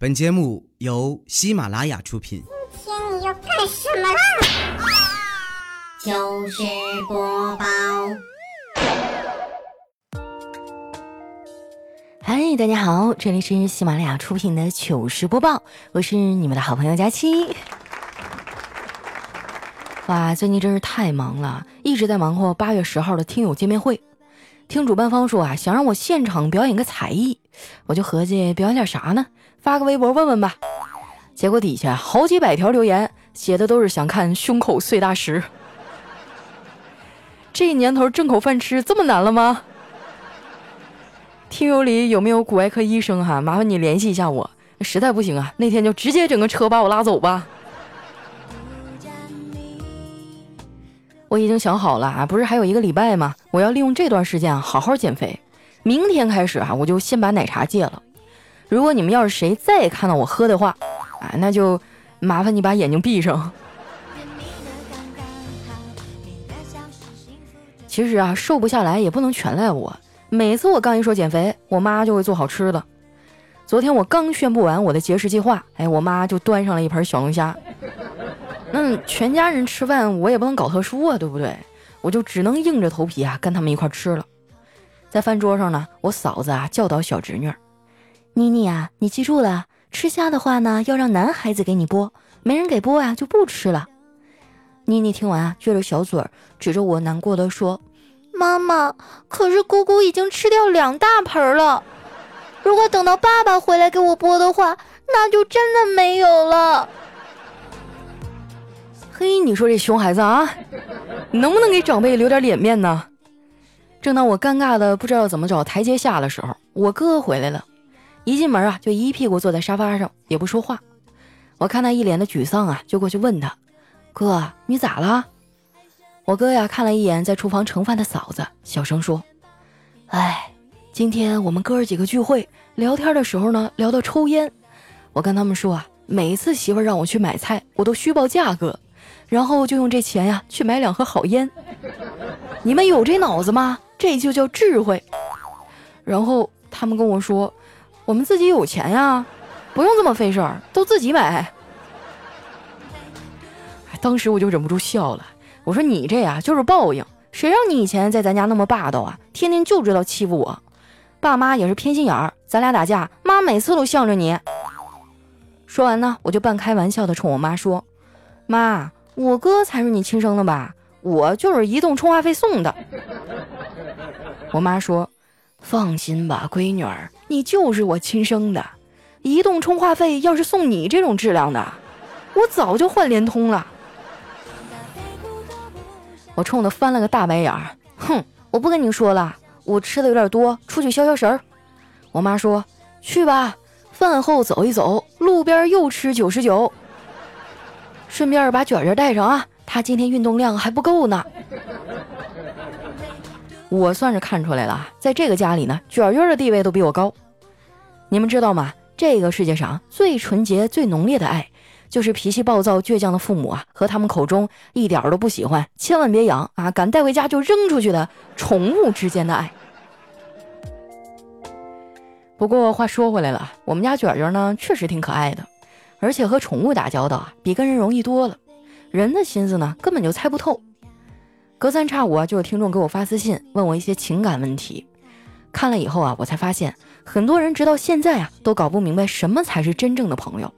本节目由喜马拉雅出品。今天你要干什么啦？糗事播报。嗨，大家好，这里是喜马拉雅出品的糗事播报，我是你们的好朋友佳期。哇，最近真是太忙了，一直在忙活八月十号的听友见面会。听主办方说啊，想让我现场表演个才艺，我就合计表演点啥呢？发个微博问问吧。结果底下好几百条留言，写的都是想看胸口碎大石。这年头挣口饭吃这么难了吗？听友里有没有骨外科医生哈？麻烦你联系一下我，实在不行啊，那天就直接整个车把我拉走吧。我已经想好了啊，不是还有一个礼拜吗？我要利用这段时间，好好减肥。明天开始啊，我就先把奶茶戒了。如果你们要是谁再看到我喝的话，啊，那就麻烦你把眼睛闭上。其实啊，瘦不下来也不能全赖我。每次我刚一说减肥，我妈就会做好吃的。昨天我刚宣布完我的节食计划，哎，我妈就端上了一盘小龙虾。那全家人吃饭，我也不能搞特殊啊，对不对？我就只能硬着头皮啊，跟他们一块吃了。在饭桌上呢，我嫂子啊教导小侄女：“妮妮啊，你记住了，吃虾的话呢，要让男孩子给你剥，没人给剥啊，就不吃了。”妮妮听完啊，撅着小嘴儿，指着我难过的说：“妈妈，可是姑姑已经吃掉两大盆了，如果等到爸爸回来给我剥的话，那就真的没有了。”嘿，你说这熊孩子啊，能不能给长辈留点脸面呢？正当我尴尬的不知道怎么找台阶下的时候，我哥回来了，一进门啊就一屁股坐在沙发上，也不说话。我看他一脸的沮丧啊，就过去问他：“哥，你咋了？”我哥呀看了一眼在厨房盛饭的嫂子，小声说：“哎，今天我们哥儿几个聚会，聊天的时候呢聊到抽烟，我跟他们说啊，每次媳妇让我去买菜，我都虚报价格。”然后就用这钱呀去买两盒好烟，你们有这脑子吗？这就叫智慧。然后他们跟我说，我们自己有钱呀，不用这么费事儿，都自己买。当时我就忍不住笑了，我说你这呀就是报应，谁让你以前在咱家那么霸道啊，天天就知道欺负我，爸妈也是偏心眼儿，咱俩打架，妈每次都向着你。说完呢，我就半开玩笑的冲我妈说，妈。我哥才是你亲生的吧？我就是移动充话费送的。我妈说：“放心吧，闺女儿，你就是我亲生的。移动充话费要是送你这种质量的，我早就换联通了。”我冲他翻了个大白眼儿，哼，我不跟你说了，我吃的有点多，出去消消食儿。我妈说：“去吧，饭后走一走，路边又吃九十九。”顺便把卷卷带上啊，他今天运动量还不够呢。我算是看出来了，在这个家里呢，卷卷的地位都比我高。你们知道吗？这个世界上最纯洁、最浓烈的爱，就是脾气暴躁、倔强的父母啊，和他们口中一点都不喜欢、千万别养啊，敢带回家就扔出去的宠物之间的爱。不过话说回来了，我们家卷卷呢，确实挺可爱的。而且和宠物打交道啊，比跟人容易多了。人的心思呢，根本就猜不透。隔三差五啊，就有听众给我发私信，问我一些情感问题。看了以后啊，我才发现，很多人直到现在啊，都搞不明白什么才是真正的朋友。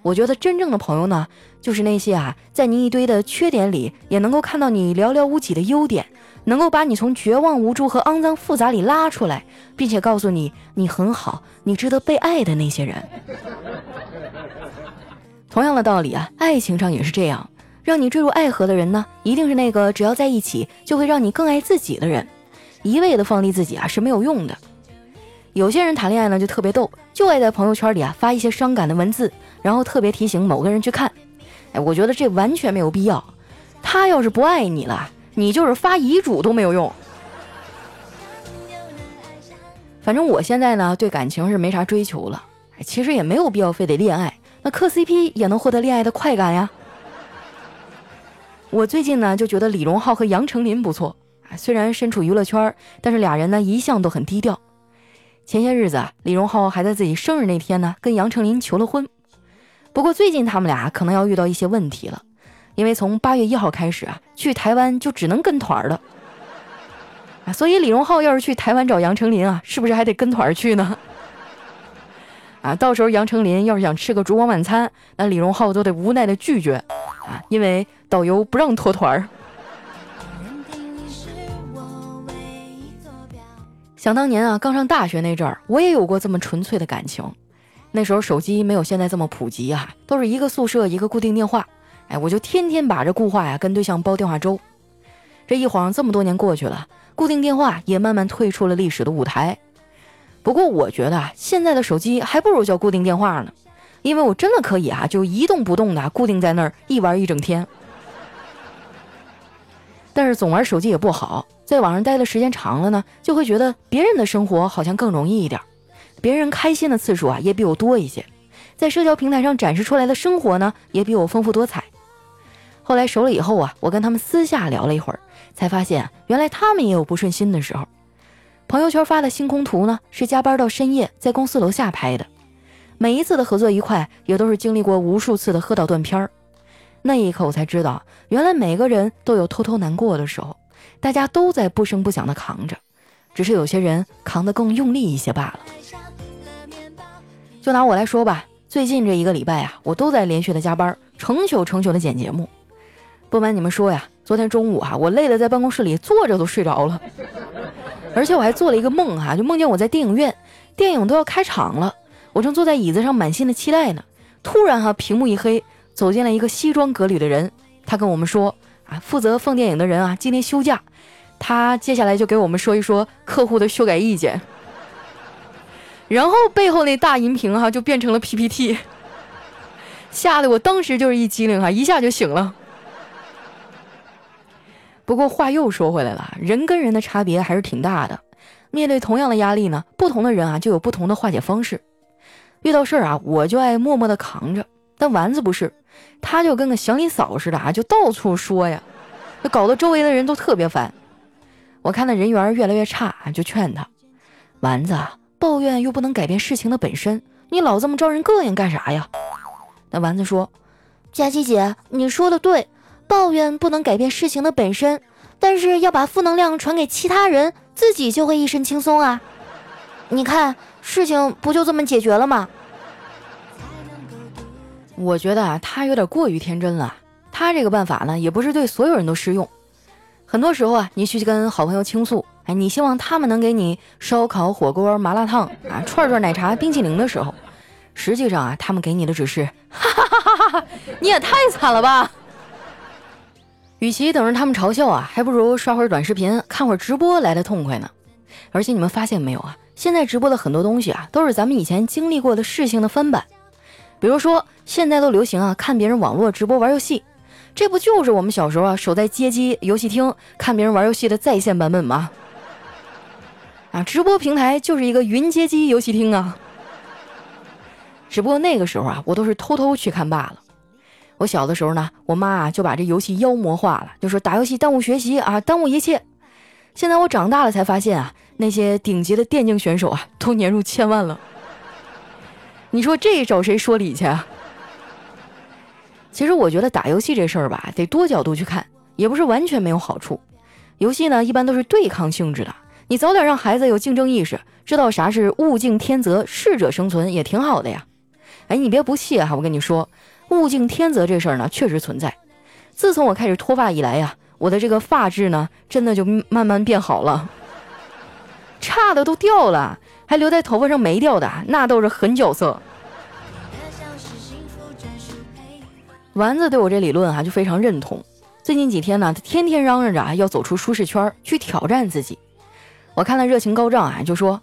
我觉得真正的朋友呢，就是那些啊，在你一堆的缺点里，也能够看到你寥寥无几的优点，能够把你从绝望、无助和肮脏、复杂里拉出来，并且告诉你你很好，你值得被爱的那些人。同样的道理啊，爱情上也是这样。让你坠入爱河的人呢，一定是那个只要在一起就会让你更爱自己的人。一味的放低自己啊是没有用的。有些人谈恋爱呢就特别逗，就爱在朋友圈里啊发一些伤感的文字，然后特别提醒某个人去看。哎，我觉得这完全没有必要。他要是不爱你了，你就是发遗嘱都没有用。反正我现在呢对感情是没啥追求了，其实也没有必要非得恋爱。那磕 CP 也能获得恋爱的快感呀！我最近呢就觉得李荣浩和杨丞琳不错，虽然身处娱乐圈，但是俩人呢一向都很低调。前些日子啊，李荣浩还在自己生日那天呢，跟杨丞琳求了婚。不过最近他们俩可能要遇到一些问题了，因为从八月一号开始啊，去台湾就只能跟团了。啊，所以李荣浩要是去台湾找杨丞琳啊，是不是还得跟团去呢？啊，到时候杨丞琳要是想吃个烛光晚餐，那李荣浩都得无奈的拒绝啊，因为导游不让脱团儿。想当年啊，刚上大学那阵儿，我也有过这么纯粹的感情。那时候手机没有现在这么普及啊，都是一个宿舍一个固定电话。哎，我就天天把这固话呀跟对象煲电话粥。这一晃这么多年过去了，固定电话也慢慢退出了历史的舞台。不过我觉得啊，现在的手机还不如叫固定电话呢，因为我真的可以啊，就一动不动的固定在那儿一玩一整天。但是总玩手机也不好。在网上待的时间长了呢，就会觉得别人的生活好像更容易一点，别人开心的次数啊也比我多一些，在社交平台上展示出来的生活呢也比我丰富多彩。后来熟了以后啊，我跟他们私下聊了一会儿，才发现原来他们也有不顺心的时候。朋友圈发的星空图呢是加班到深夜在公司楼下拍的，每一次的合作愉快也都是经历过无数次的喝到断片儿。那一刻我才知道，原来每个人都有偷偷难过的时候。大家都在不声不响地扛着，只是有些人扛得更用力一些罢了。就拿我来说吧，最近这一个礼拜啊，我都在连续的加班，成宿成宿的剪节目。不瞒你们说呀，昨天中午啊，我累得在办公室里坐着都睡着了，而且我还做了一个梦哈，就梦见我在电影院，电影都要开场了，我正坐在椅子上满心的期待呢。突然哈，屏幕一黑，走进来一个西装革履的人，他跟我们说。啊，负责放电影的人啊，今天休假，他接下来就给我们说一说客户的修改意见，然后背后那大银屏哈就变成了 PPT，吓得我当时就是一激灵哈，一下就醒了。不过话又说回来了，人跟人的差别还是挺大的，面对同样的压力呢，不同的人啊就有不同的化解方式。遇到事儿啊，我就爱默默的扛着，但丸子不是。他就跟个祥林嫂似的啊，就到处说呀，就搞得周围的人都特别烦。我看他人缘越来越差，就劝他：“丸子，抱怨又不能改变事情的本身，你老这么招人膈应干啥呀？”那丸子说：“佳琪姐，你说的对，抱怨不能改变事情的本身，但是要把负能量传给其他人，自己就会一身轻松啊。你看，事情不就这么解决了吗？”我觉得啊，他有点过于天真了。他这个办法呢，也不是对所有人都适用。很多时候啊，你去跟好朋友倾诉，哎，你希望他们能给你烧烤、火锅、麻辣烫啊、串串、奶茶、冰淇淋的时候，实际上啊，他们给你的只是，哈哈哈哈哈，你也太惨了吧！与其等着他们嘲笑啊，还不如刷会儿短视频、看会儿直播来的痛快呢。而且你们发现没有啊？现在直播的很多东西啊，都是咱们以前经历过的事情的翻版。比如说，现在都流行啊，看别人网络直播玩游戏，这不就是我们小时候啊守在街机游戏厅看别人玩游戏的在线版本吗？啊，直播平台就是一个云街机游戏厅啊。只不过那个时候啊，我都是偷偷去看罢了。我小的时候呢，我妈啊就把这游戏妖魔化了，就说打游戏耽误学习啊，耽误一切。现在我长大了才发现啊，那些顶级的电竞选手啊，都年入千万了。你说这找谁说理去啊？其实我觉得打游戏这事儿吧，得多角度去看，也不是完全没有好处。游戏呢，一般都是对抗性质的，你早点让孩子有竞争意识，知道啥是物竞天择，适者生存，也挺好的呀。哎，你别不信啊，我跟你说，物竞天择这事儿呢，确实存在。自从我开始脱发以来呀，我的这个发质呢，真的就慢慢变好了，差的都掉了。还留在头发上没掉的，那都是狠角色。丸子对我这理论啊就非常认同。最近几天呢，他天天嚷嚷着啊要走出舒适圈，去挑战自己。我看他热情高涨啊，就说：“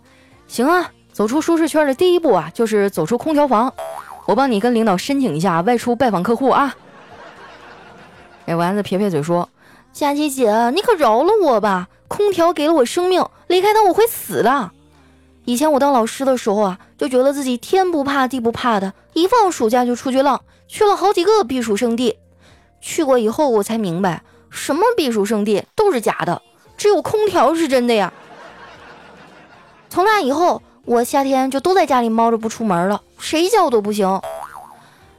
行啊，走出舒适圈的第一步啊，就是走出空调房。我帮你跟领导申请一下外出拜访客户啊。”哎，丸子撇撇嘴说：“佳琪姐，你可饶了我吧！空调给了我生命，离开它我会死的。”以前我当老师的时候啊，就觉得自己天不怕地不怕的，一放暑假就出去浪，去了好几个避暑胜地。去过以后，我才明白，什么避暑胜地都是假的，只有空调是真的呀。从那以后，我夏天就都在家里猫着不出门了，谁叫都不行。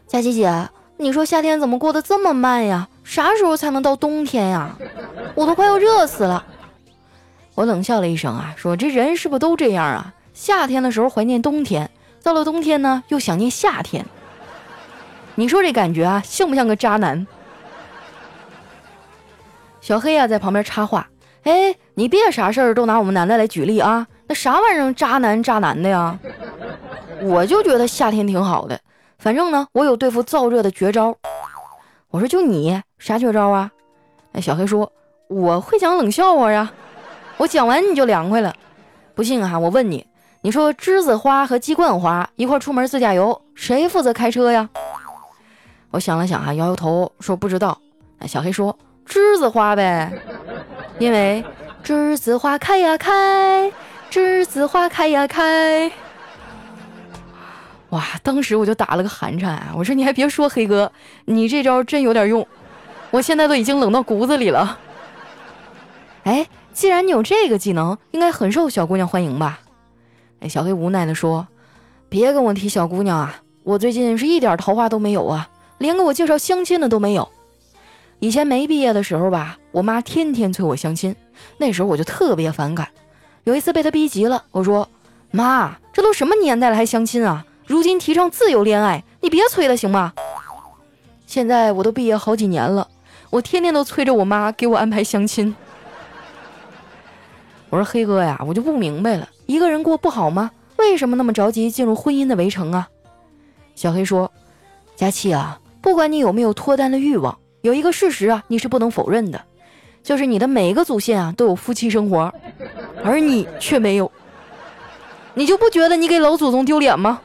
佳琪姐，你说夏天怎么过得这么慢呀？啥时候才能到冬天呀？我都快要热死了。我冷笑了一声啊，说这人是不是都这样啊？夏天的时候怀念冬天，到了冬天呢又想念夏天。你说这感觉啊，像不像个渣男？小黑啊，在旁边插话：“哎，你别啥事儿都拿我们男的来举例啊，那啥玩意儿渣男渣男的呀？我就觉得夏天挺好的，反正呢，我有对付燥热的绝招。”我说：“就你啥绝招啊？”哎，小黑说：“我会讲冷笑话呀，我讲完你就凉快了。不信啊，我问你，你说栀子花和鸡冠花一块出门自驾游，谁负责开车呀？”我想了想啊，摇摇头说：“不知道。”哎，小黑说。栀子花呗，因为栀子花开呀开，栀子花开呀开。哇！当时我就打了个寒颤啊！我说你还别说，黑哥，你这招真有点用，我现在都已经冷到骨子里了。哎，既然你有这个技能，应该很受小姑娘欢迎吧？哎，小黑无奈的说：“别跟我提小姑娘啊，我最近是一点桃花都没有啊，连给我介绍相亲的都没有。”以前没毕业的时候吧，我妈天天催我相亲，那时候我就特别反感。有一次被她逼急了，我说：“妈，这都什么年代了还相亲啊？如今提倡自由恋爱，你别催了行吗？”现在我都毕业好几年了，我天天都催着我妈给我安排相亲。我说：“黑哥呀，我就不明白了，一个人过不好吗？为什么那么着急进入婚姻的围城啊？”小黑说：“佳琪啊，不管你有没有脱单的欲望。”有一个事实啊，你是不能否认的，就是你的每一个祖先啊都有夫妻生活，而你却没有，你就不觉得你给老祖宗丢脸吗？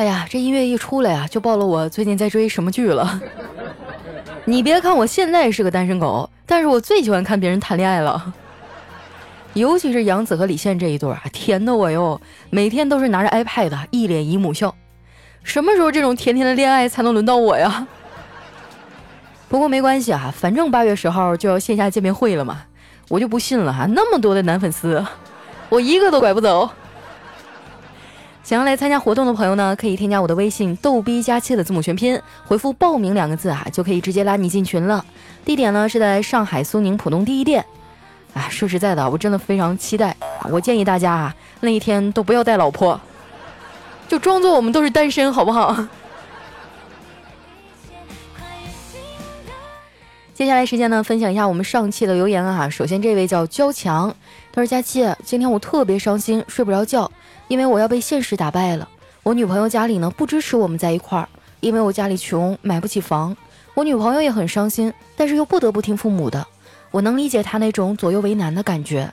哎呀，这音乐一出来啊，就暴露我最近在追什么剧了。你别看我现在是个单身狗，但是我最喜欢看别人谈恋爱了。尤其是杨紫和李现这一对啊，甜的我哟，每天都是拿着 iPad，一脸姨母笑。什么时候这种甜甜的恋爱才能轮到我呀？不过没关系啊，反正八月十号就要线下见面会了嘛，我就不信了哈，那么多的男粉丝，我一个都拐不走。想要来参加活动的朋友呢，可以添加我的微信“逗逼加七”的字母全拼，回复“报名”两个字啊，就可以直接拉你进群了。地点呢是在上海苏宁浦东第一店。哎，说实在的，我真的非常期待。我建议大家啊，那一天都不要带老婆，就装作我们都是单身，好不好？接下来时间呢，分享一下我们上期的留言啊。首先这位叫焦强，他说：“佳期，今天我特别伤心，睡不着觉。”因为我要被现实打败了，我女朋友家里呢不支持我们在一块儿，因为我家里穷，买不起房。我女朋友也很伤心，但是又不得不听父母的。我能理解她那种左右为难的感觉。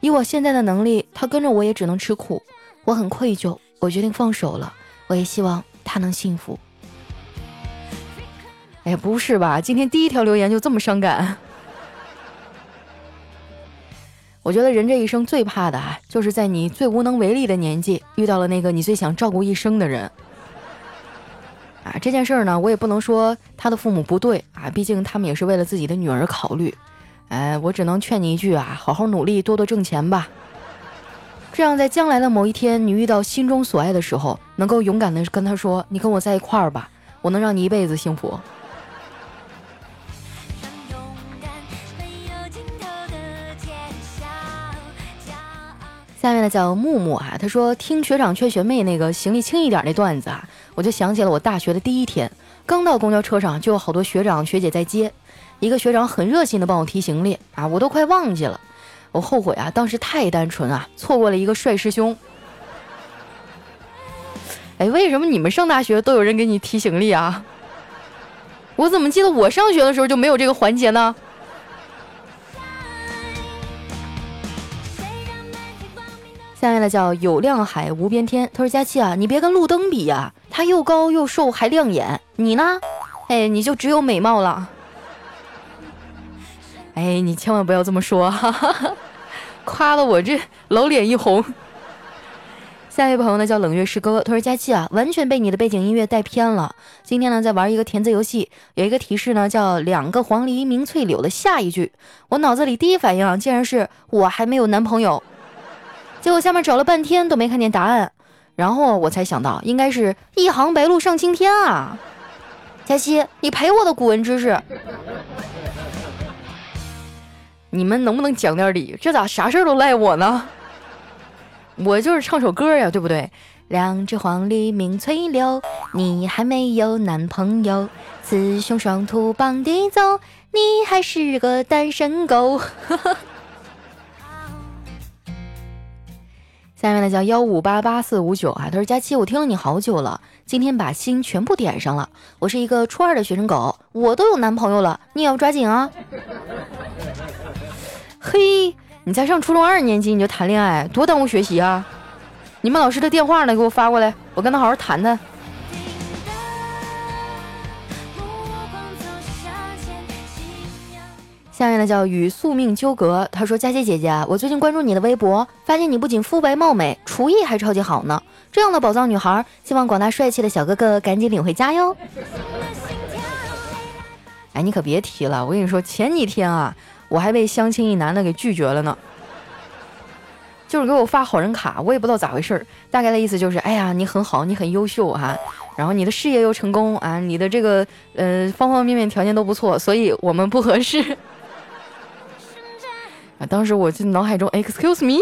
以我现在的能力，她跟着我也只能吃苦。我很愧疚，我决定放手了。我也希望她能幸福。哎，不是吧？今天第一条留言就这么伤感？我觉得人这一生最怕的啊，就是在你最无能为力的年纪遇到了那个你最想照顾一生的人。啊，这件事儿呢，我也不能说他的父母不对啊，毕竟他们也是为了自己的女儿考虑。哎，我只能劝你一句啊，好好努力，多多挣钱吧。这样在将来的某一天，你遇到心中所爱的时候，能够勇敢的跟他说：“你跟我在一块儿吧，我能让你一辈子幸福。”下面呢叫木木啊，他说听学长劝学妹那个行李轻一点那段子啊，我就想起了我大学的第一天，刚到公交车上就有好多学长学姐在接，一个学长很热心的帮我提行李啊，我都快忘记了，我后悔啊，当时太单纯啊，错过了一个帅师兄。哎，为什么你们上大学都有人给你提行李啊？我怎么记得我上学的时候就没有这个环节呢？下面的叫有亮海无边天，他说佳期啊，你别跟路灯比呀，他又高又瘦还亮眼，你呢？哎，你就只有美貌了。哎，你千万不要这么说，哈哈，夸的我这老脸一红。下一位朋友呢叫冷月师哥，他说佳期啊，完全被你的背景音乐带偏了。今天呢在玩一个填字游戏，有一个提示呢叫两个黄鹂鸣翠柳的下一句，我脑子里第一反应啊竟然是我还没有男朋友，结果下面找了半天都没看见答案，然后我才想到应该是一行白鹭上青天啊。佳期，你赔我的古文知识，你们能不能讲点理？这咋啥事儿都赖我呢？我就是唱首歌呀，对不对？两只黄鹂鸣翠柳，你还没有男朋友，雌雄双兔傍地走，你还是个单身狗。下面呢叫幺五八八四五九啊，他说佳期，我听了你好久了，今天把心全部点上了。我是一个初二的学生狗，我都有男朋友了，你也要抓紧啊。嘿。你才上初中二年级你就谈恋爱，多耽误学习啊！你们老师的电话呢？给我发过来，我跟他好好谈谈。下面呢叫与宿命纠葛，他说：佳琪姐姐，我最近关注你的微博，发现你不仅肤白貌美，厨艺还超级好呢。这样的宝藏女孩，希望广大帅气的小哥哥赶紧领回家哟。哎，你可别提了，我跟你说，前几天啊。我还被相亲一男的给拒绝了呢，就是给我发好人卡，我也不知道咋回事儿。大概的意思就是，哎呀，你很好，你很优秀啊，然后你的事业又成功啊，你的这个呃方方面面条件都不错，所以我们不合适。啊，当时我就脑海中，Excuse me，What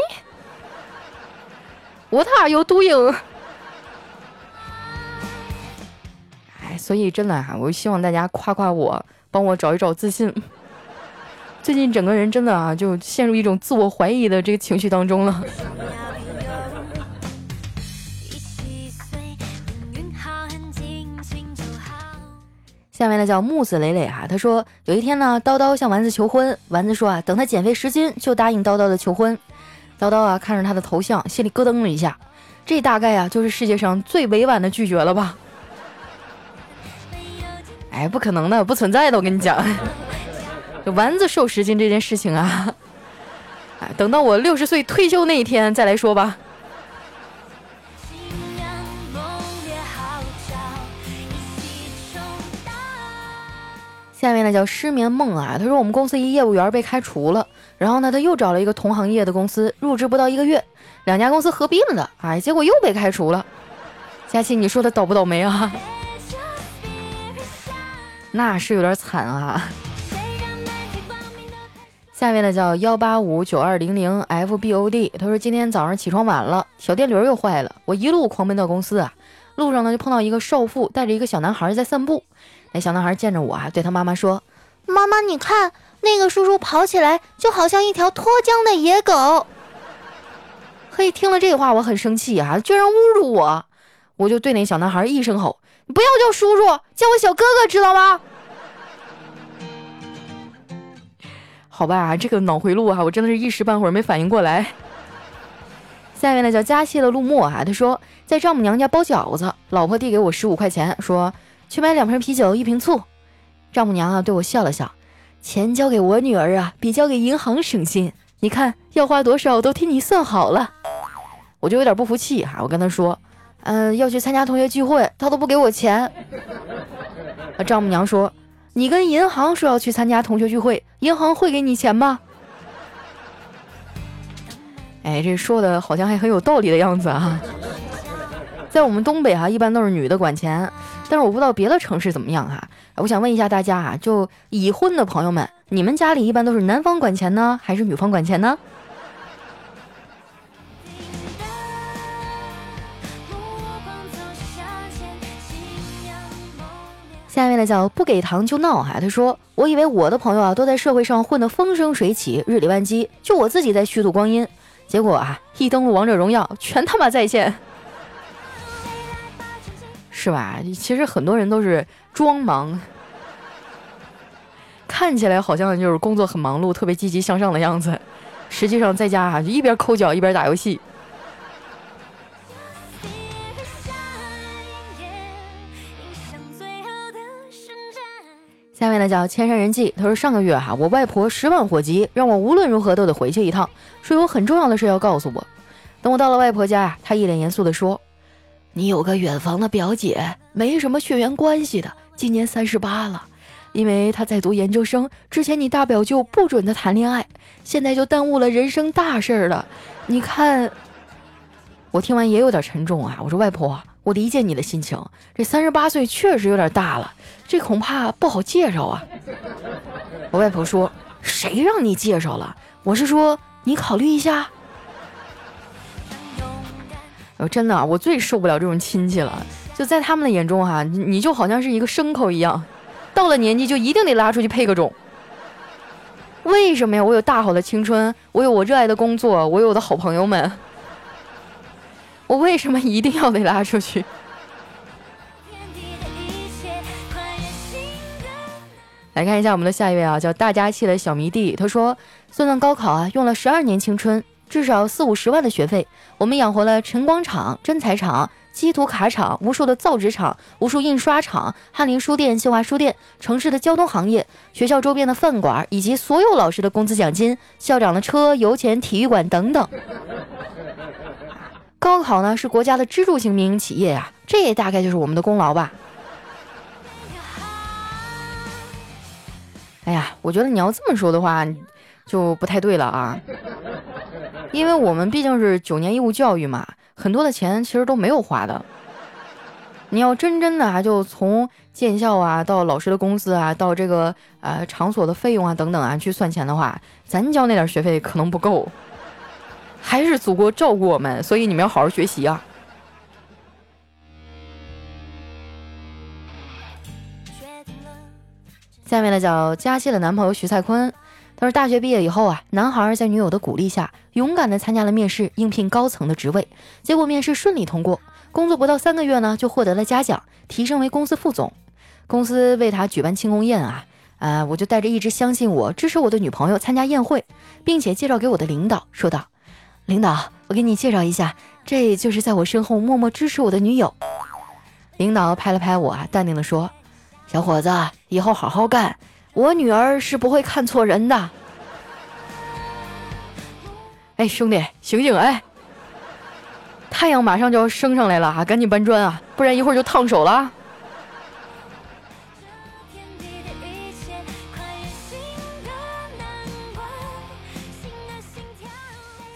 are you doing？哎，所以真的啊，我希望大家夸夸我，帮我找一找自信。最近整个人真的啊，就陷入一种自我怀疑的这个情绪当中了。下面呢叫木子磊磊哈，他说有一天呢，叨叨向丸子求婚，丸子说啊，等他减肥十斤就答应叨叨的求婚。叨叨啊看着他的头像，心里咯噔了一下，这大概啊就是世界上最委婉的拒绝了吧？哎，不可能的，不存在的，我跟你讲。丸子瘦十斤这件事情啊，哎，等到我六十岁退休那一天再来说吧。下面呢叫失眠梦啊，他说我们公司一业务员被开除了，然后呢他又找了一个同行业的公司，入职不到一个月，两家公司合并了，哎，结果又被开除了。佳琪，你说他倒不倒霉啊？那是有点惨啊。下面呢叫幺八五九二零零 f b o d，他说今天早上起床晚了，小电驴又坏了，我一路狂奔到公司啊，路上呢就碰到一个少妇带着一个小男孩在散步，那小男孩见着我啊，对他妈妈说：“妈妈，你看那个叔叔跑起来就好像一条脱缰的野狗。”嘿，听了这话我很生气啊，居然侮辱我，我就对那小男孩一声吼：“你不要叫叔叔，叫我小哥哥，知道吗？”好吧，这个脑回路啊，我真的是一时半会儿没反应过来。下面呢叫加谢的陆墨啊，他说在丈母娘家包饺子，老婆递给我十五块钱，说去买两瓶啤酒，一瓶醋。丈母娘啊对我笑了笑，钱交给我女儿啊，比交给银行省心。你看要花多少都替你算好了。我就有点不服气哈，我跟他说，嗯，要去参加同学聚会，他都不给我钱。丈母娘说。你跟银行说要去参加同学聚会，银行会给你钱吗？哎，这说的好像还很有道理的样子啊。在我们东北哈，一般都是女的管钱，但是我不知道别的城市怎么样哈。我想问一下大家啊，就已婚的朋友们，你们家里一般都是男方管钱呢，还是女方管钱呢？下面呢叫不给糖就闹哈，他说我以为我的朋友啊都在社会上混得风生水起，日理万机，就我自己在虚度光阴。结果啊一登录王者荣耀，全他妈在线，是吧？其实很多人都是装忙，看起来好像就是工作很忙碌，特别积极向上的样子，实际上在家啊就一边抠脚一边打游戏。下面呢叫千山人迹，他说上个月哈，我外婆十万火急，让我无论如何都得回去一趟，说有很重要的事要告诉我。等我到了外婆家呀，她一脸严肃地说：“你有个远房的表姐，没什么血缘关系的，今年三十八了，因为她在读研究生，之前你大表舅不准她谈恋爱，现在就耽误了人生大事了。你看。”我听完也有点沉重啊，我说外婆，我理解你的心情，这三十八岁确实有点大了，这恐怕不好介绍啊。我外婆说：“谁让你介绍了？我是说你考虑一下。”我真的，我最受不了这种亲戚了，就在他们的眼中哈，你就好像是一个牲口一样，到了年纪就一定得拉出去配个种。为什么呀？我有大好的青春，我有我热爱的工作，我有我的好朋友们。我为什么一定要被拉出去？来看一下我们的下一位啊，叫大家气的小迷弟，他说：算算高考啊，用了十二年青春，至少四五十万的学费，我们养活了晨光厂、真彩厂、基图卡厂、无数的造纸厂、无数印刷厂、翰林书店、新华书店、城市的交通行业、学校周边的饭馆，以及所有老师的工资奖金、校长的车、油钱、体育馆等等。高考呢是国家的支柱性民营企业呀，这也大概就是我们的功劳吧。哎呀，我觉得你要这么说的话，就不太对了啊。因为我们毕竟是九年义务教育嘛，很多的钱其实都没有花的。你要真真的啊，就从建校啊到老师的工资啊，到这个呃场所的费用啊等等啊去算钱的话，咱交那点学费可能不够。还是祖国照顾我们，所以你们要好好学习啊！下面呢，叫佳期的男朋友徐蔡坤，他说大学毕业以后啊，男孩在女友的鼓励下，勇敢的参加了面试，应聘高层的职位，结果面试顺利通过，工作不到三个月呢，就获得了嘉奖，提升为公司副总。公司为他举办庆功宴啊，啊，我就带着一直相信我、支持我的女朋友参加宴会，并且介绍给我的领导，说道。领导，我给你介绍一下，这就是在我身后默默支持我的女友。领导拍了拍我啊，淡定地说：“小伙子，以后好好干，我女儿是不会看错人的。”哎，兄弟，醒醒！哎，太阳马上就要升上来了啊，赶紧搬砖啊，不然一会儿就烫手了。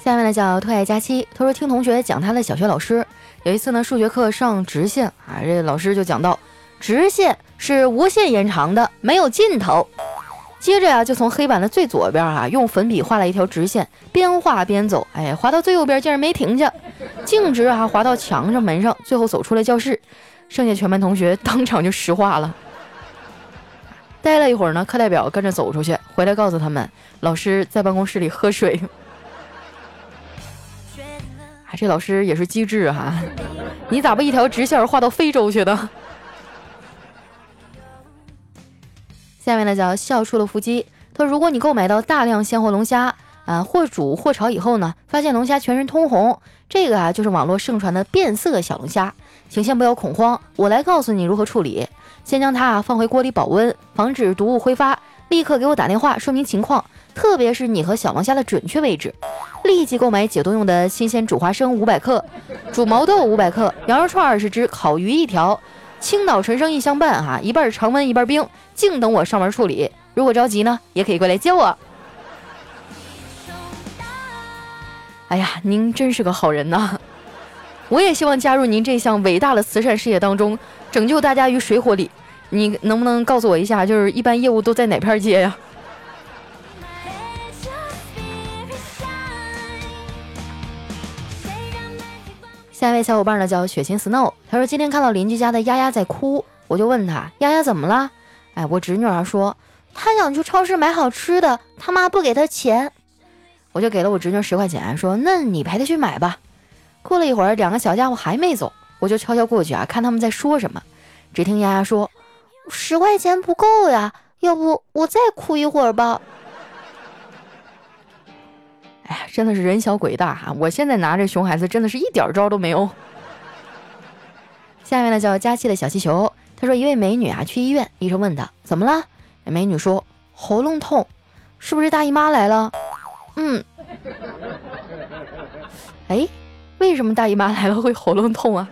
下面呢叫特爱佳期，他说听同学讲他的小学老师，有一次呢数学课上直线啊，这老师就讲到直线是无限延长的，没有尽头。接着呀就从黑板的最左边啊用粉笔画了一条直线，边画边走，哎，画到最右边竟然没停下，径直啊滑到墙上门上，最后走出了教室。剩下全班同学当场就石化了。待了一会儿呢，课代表跟着走出去，回来告诉他们，老师在办公室里喝水。这老师也是机智哈，你咋不一条直线画到非洲去的？下面呢叫笑出了腹肌。他说：“如果你购买到大量鲜活龙虾啊，或煮或炒以后呢，发现龙虾全身通红，这个啊就是网络盛传的变色小龙虾，请先不要恐慌，我来告诉你如何处理。先将它啊放回锅里保温，防止毒物挥发。立刻给我打电话说明情况。”特别是你和小龙虾的准确位置，立即购买解冻用的新鲜煮花生五百克，煮毛豆五百克，羊肉串二十只，烤鱼一条，青岛纯生一相伴哈，一半常温一半冰，静等我上门处理。如果着急呢，也可以过来接我。哎呀，您真是个好人呐！我也希望加入您这项伟大的慈善事业当中，拯救大家于水火里。你能不能告诉我一下，就是一般业务都在哪片接呀？下一位小伙伴呢叫雪晴 Snow，他说今天看到邻居家的丫丫在哭，我就问他丫丫怎么了？哎，我侄女儿说她想去超市买好吃的，他妈不给她钱，我就给了我侄女十块钱，说那你陪她去买吧。过了一会儿，两个小家伙还没走，我就悄悄过去啊，看他们在说什么。只听丫丫说十块钱不够呀，要不我再哭一会儿吧。哎呀，真的是人小鬼大哈！我现在拿这熊孩子，真的是一点招都没有。下面呢叫佳期的小气球，他说一位美女啊去医院，医生问他怎么了？美女说喉咙痛，是不是大姨妈来了？嗯。哎，为什么大姨妈来了会喉咙痛啊？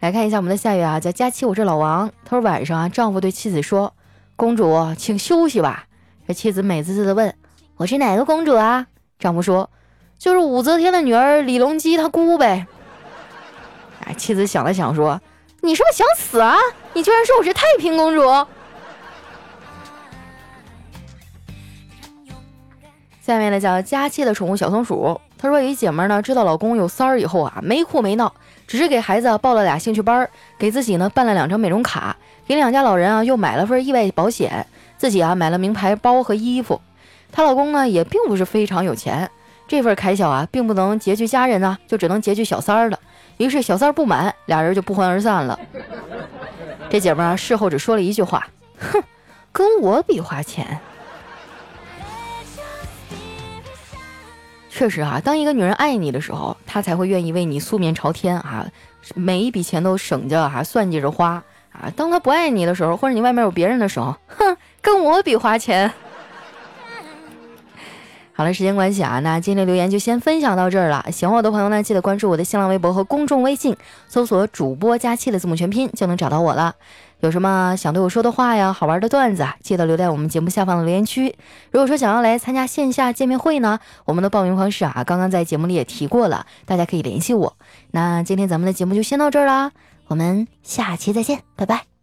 来看一下我们的下一位啊，叫佳期，我是老王。他说晚上啊，丈夫对妻子说：“公主，请休息吧。”这妻子美滋滋的问：“我是哪个公主啊？”丈夫说：“就是武则天的女儿李隆基她姑呗。”哎，妻子想了想说：“你是不是想死啊？你居然说我是太平公主！”下面呢叫佳期的宠物小松鼠，他说有一姐们呢知道老公有三儿以后啊，没哭没闹。只是给孩子报了俩兴趣班，给自己呢办了两张美容卡，给两家老人啊又买了份意外保险，自己啊买了名牌包和衣服。她老公呢也并不是非常有钱，这份开销啊并不能拮据家人呢，就只能拮据小三儿了。于是小三儿不满，俩人就不欢而散了。这姐们儿事后只说了一句话：“哼，跟我比花钱。”确实啊，当一个女人爱你的时候，她才会愿意为你素面朝天啊，每一笔钱都省着哈，算计着花啊。当他不爱你的时候，或者你外面有别人的时候，哼，跟我比花钱。好了，时间关系啊，那今天留言就先分享到这儿了。喜欢我的朋友呢，记得关注我的新浪微博和公众微信，搜索“主播佳期”的字母全拼就能找到我了。有什么想对我说的话呀，好玩的段子啊，记得留在我们节目下方的留言区。如果说想要来参加线下见面会呢，我们的报名方式啊，刚刚在节目里也提过了，大家可以联系我。那今天咱们的节目就先到这儿啦，我们下期再见，拜拜。